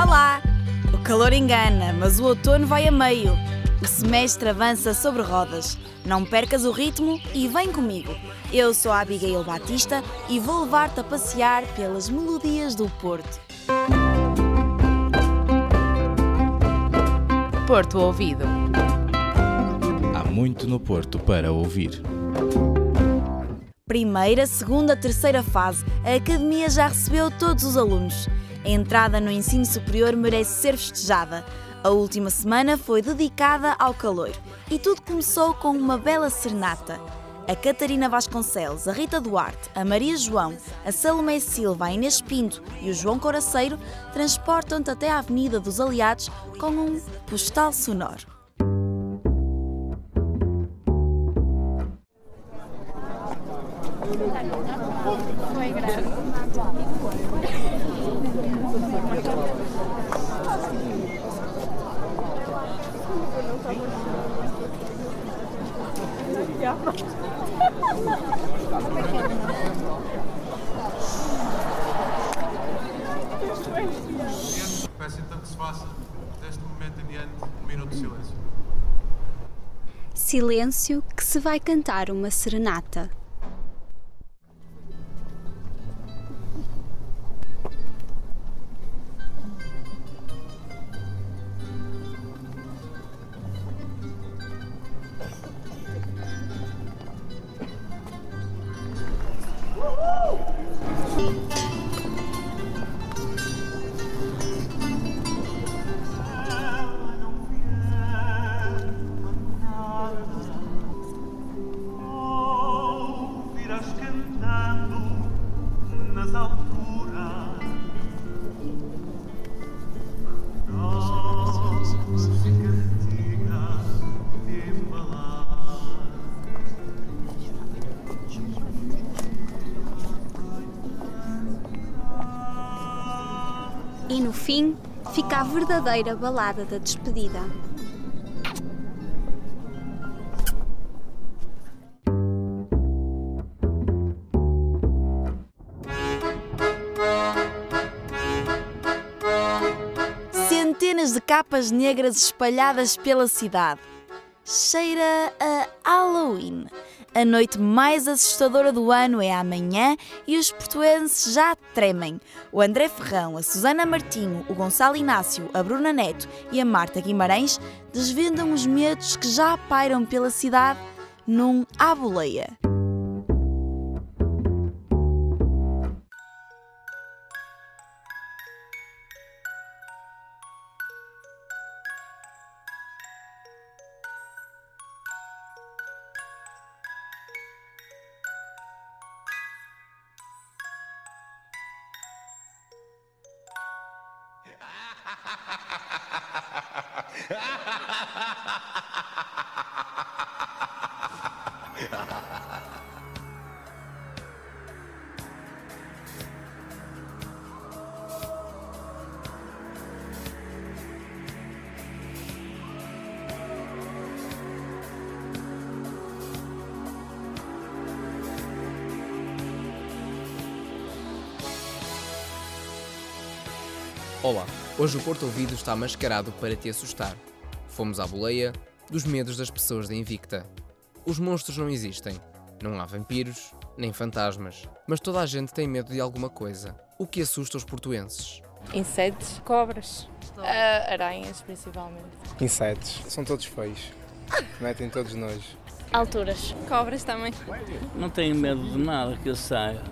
Olá! O calor engana, mas o outono vai a meio. O semestre avança sobre rodas. Não percas o ritmo e vem comigo. Eu sou a Abigail Batista e vou levar-te a passear pelas melodias do Porto. Porto Ouvido. Há muito no Porto para ouvir. Primeira, segunda, terceira fase. A academia já recebeu todos os alunos. A entrada no ensino superior merece ser festejada. A última semana foi dedicada ao calor e tudo começou com uma bela serenata. A Catarina Vasconcelos, a Rita Duarte, a Maria João, a Salomé Silva, a Inês Pinto e o João Coraceiro transportam-te até à Avenida dos Aliados com um postal sonoro. Peço então que se faça, deste momento em diante, um minuto de silêncio. Silêncio que se vai cantar uma serenata. E no fim, fica a verdadeira balada da despedida. Centenas de capas negras espalhadas pela cidade. Cheira a Halloween. A noite mais assustadora do ano é amanhã e os portuenses já tremem. O André Ferrão, a Susana Martinho, o Gonçalo Inácio, a Bruna Neto e a Marta Guimarães desvendam os medos que já pairam pela cidade num à boleia. Olá, hoje o Porto Ouvido está mascarado para te assustar. Fomos à boleia dos medos das pessoas da Invicta. Os monstros não existem. Não há vampiros, nem fantasmas. Mas toda a gente tem medo de alguma coisa. O que assusta os portuenses? Insetos, cobras, ah, aranhas principalmente. Insetos. São todos feios. Metem todos nojo. Alturas. Cobras também. Não tenho medo de nada que eu saia.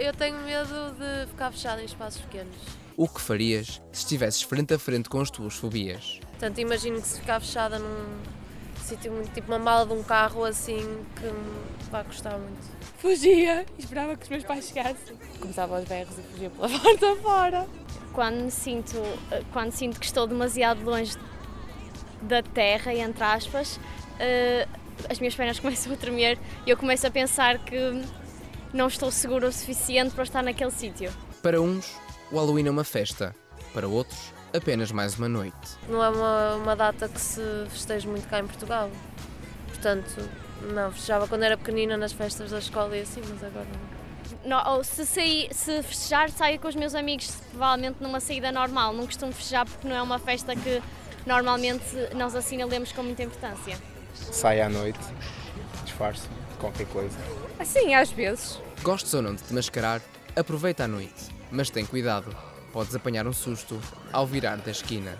eu tenho medo de ficar fechada em espaços pequenos. O que farias se estivesses frente a frente com as tuas fobias? Portanto, imagino que se ficar fechada num sítio muito tipo uma mala de um carro assim que me vai custar muito. Fugia e esperava que os meus pais chegassem. Começava aos berros e fugia pela porta fora. Quando me sinto, quando sinto que estou demasiado longe da terra, entre aspas, eh, as minhas pernas começam a tremer e eu começo a pensar que não estou seguro o suficiente para estar naquele sítio. Para uns, o Halloween é uma festa. Para outros, apenas mais uma noite. Não é uma, uma data que se festeja muito cá em Portugal. Portanto, não, festejava quando era pequenina nas festas da escola e assim, mas agora não. no- ou se, sair, se festejar, saio com os meus amigos, provavelmente numa saída normal. Não costumo festejar porque não é uma festa que normalmente nós assinalemos com muita importância. Sai à noite, disfarce, qualquer coisa. Assim, às vezes. Gostes ou não de te mascarar, aproveita a noite, mas tem cuidado, podes apanhar um susto ao virar da esquina.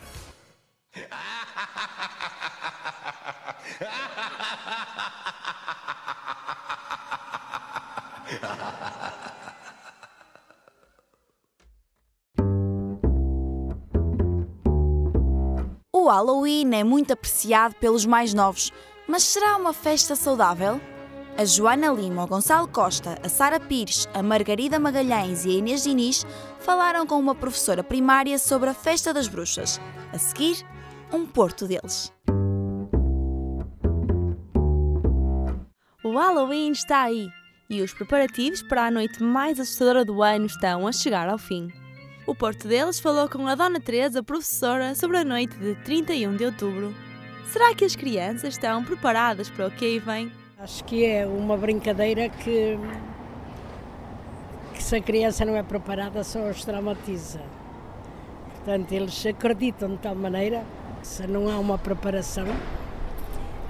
O Halloween é muito apreciado pelos mais novos, mas será uma festa saudável? A Joana Lima, o Gonçalo Costa, a Sara Pires, a Margarida Magalhães e a Inês Diniz falaram com uma professora primária sobre a festa das bruxas. A seguir, um porto deles. O Halloween está aí e os preparativos para a noite mais assustadora do ano estão a chegar ao fim. O Porto deles falou com a Dona Teresa, professora, sobre a noite de 31 de outubro. Será que as crianças estão preparadas para o que aí vem? Acho que é uma brincadeira que, que se a criança não é preparada só os traumatiza. Portanto, eles acreditam de tal maneira que se não há uma preparação,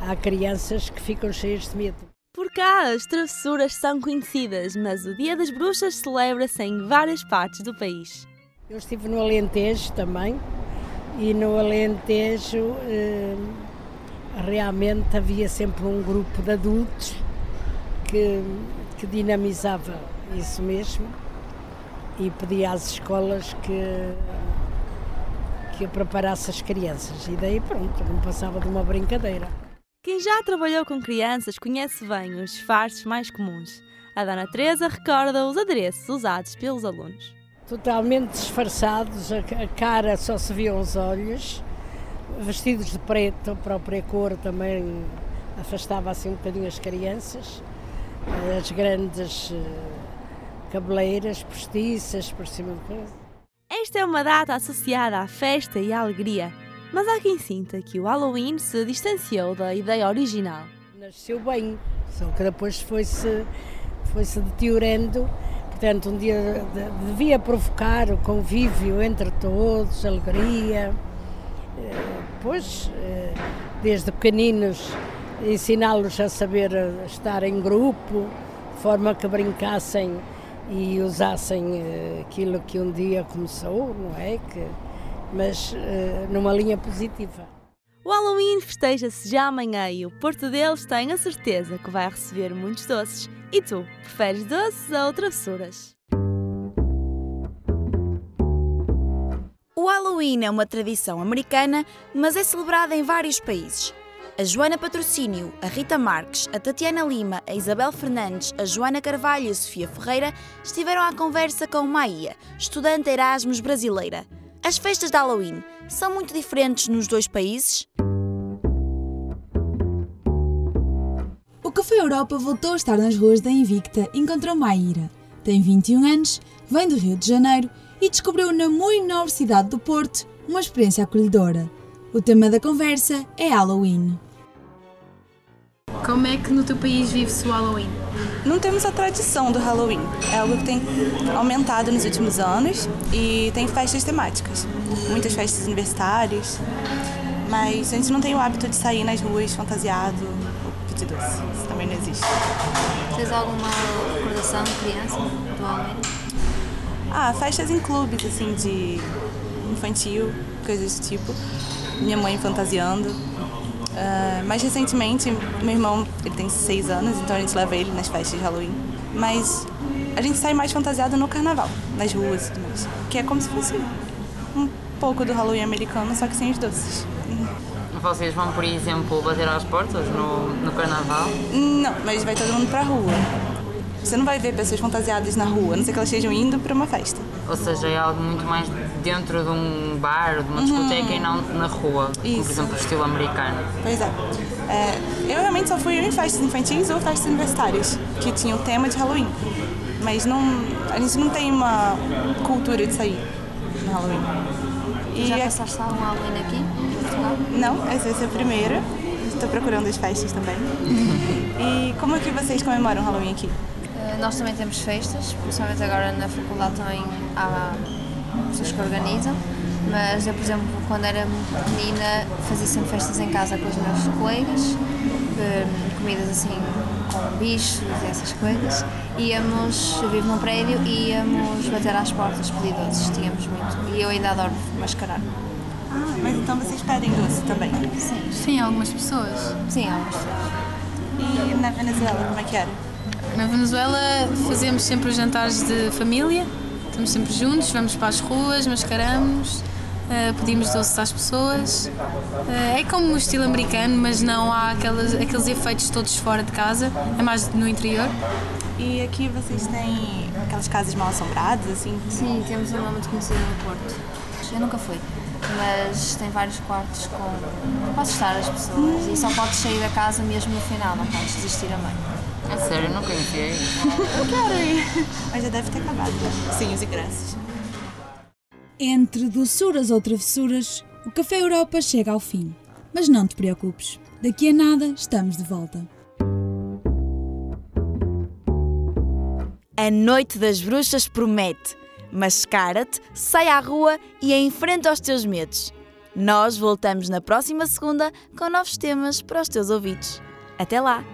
há crianças que ficam cheias de medo. Por cá, as travessuras são conhecidas, mas o Dia das Bruxas celebra-se em várias partes do país. Eu estive no Alentejo também e no Alentejo eh, realmente havia sempre um grupo de adultos que, que dinamizava isso mesmo e pedia às escolas que, que preparasse as crianças. E daí pronto, não passava de uma brincadeira. Quem já trabalhou com crianças conhece bem os disfarces mais comuns. A Dona Teresa recorda os adereços usados pelos alunos. Totalmente disfarçados, a a cara só se viam os olhos, vestidos de preto, a própria cor também afastava assim um bocadinho as crianças, as grandes eh, cabeleiras postiças por cima de coisa. Esta é uma data associada à festa e à alegria, mas há quem sinta que o Halloween se distanciou da ideia original. Nasceu bem, só que depois foi-se foi-se deteriorando. Portanto, um dia de- devia provocar o convívio entre todos, alegria. Eh, Pois, eh, desde pequeninos, ensiná-los a saber eh, estar em grupo, de forma que brincassem e usassem eh, aquilo que um dia começou, não é? Que, mas numa linha positiva. O Halloween festeja-se já amanhã e o Porto deles tem a certeza que vai receber muitos doces. E tu, preferes doces ou travessuras? O Halloween é uma tradição americana, mas é celebrada em vários países. A Joana Patrocínio, a Rita Marques, a Tatiana Lima, a Isabel Fernandes, a Joana Carvalho e a Sofia Ferreira estiveram à conversa com Maia, estudante Erasmus brasileira. As festas de Halloween são muito diferentes nos dois países? O Café Europa voltou a estar nas ruas da Invicta e encontrou Maíra. Tem 21 anos, vem do Rio de Janeiro e descobriu na muito cidade do Porto uma experiência acolhedora. O tema da conversa é Halloween. Como é que no teu país vive-se o Halloween? Não temos a tradição do Halloween. É algo que tem aumentado nos últimos anos e tem festas temáticas. Muitas festas universitárias. Mas a gente não tem o hábito de sair nas ruas fantasiado ou pedir doce. Isso também não existe. Tens alguma recordação de criança do Halloween? Ah, festas em clubes, assim, de infantil, coisas do tipo. Minha mãe fantasiando. Ah, mais recentemente, meu irmão, ele tem seis anos, então a gente leva ele nas festas de Halloween. Mas a gente sai mais fantasiado no carnaval, nas ruas e tudo mais. Que é como se fosse um pouco do Halloween americano, só que sem os doces. Vocês vão, por exemplo, bater às portas no, no carnaval? Não, mas vai todo mundo pra rua. Você não vai ver pessoas fantasiadas na rua, a não ser que elas estejam indo para uma festa. Ou seja, é algo muito mais dentro de um bar, de uma discoteca e não na rua, como, por Isso. exemplo o estilo americano. Pois é. É, Eu realmente só fui em festas infantis ou festas universitárias, que tinham tema de Halloween. Mas não, a gente não tem uma cultura de sair no Halloween. E Já é- passaste algum Halloween aqui em Portugal? Não, essa vai ser a primeira. Estou procurando as festas também. e como é que vocês comemoram o Halloween aqui? Uh, nós também temos festas, principalmente agora na faculdade também há pessoas que organizam, mas eu, por exemplo, quando era muito pequenina, fazia sempre festas em casa com os meus colegas, uh, comidas assim com bichos e essas coisas. Íamos, eu vivo num prédio e íamos bater às portas, pedir doces, tínhamos muito. E eu ainda adoro mascarar. Ah, mas então vocês pedem doce também? Sim. Sim, algumas pessoas. Sim, algumas pessoas. E na Venezuela, como é que era? Na Venezuela fazemos sempre os jantares de família, estamos sempre juntos, vamos para as ruas, mascaramos, uh, pedimos doces às pessoas. Uh, é como o estilo americano, mas não há aqueles, aqueles efeitos todos fora de casa, é mais no interior. E aqui vocês têm aquelas casas mal assombradas, assim? Sim, temos uma muito conhecida no Porto. Eu nunca fui, mas tem vários quartos com. para assustar as pessoas e só podes sair da casa mesmo no final, não podes desistir a meio. É sério, eu nunca enfiei. Eu quero ir. Mas já deve ter acabado. Sim, os ingressos. Entre doçuras ou travessuras, o Café Europa chega ao fim. Mas não te preocupes, daqui a nada estamos de volta. A Noite das Bruxas promete. Mascara-te, sai à rua e enfrenta os teus medos. Nós voltamos na próxima segunda com novos temas para os teus ouvidos. Até lá!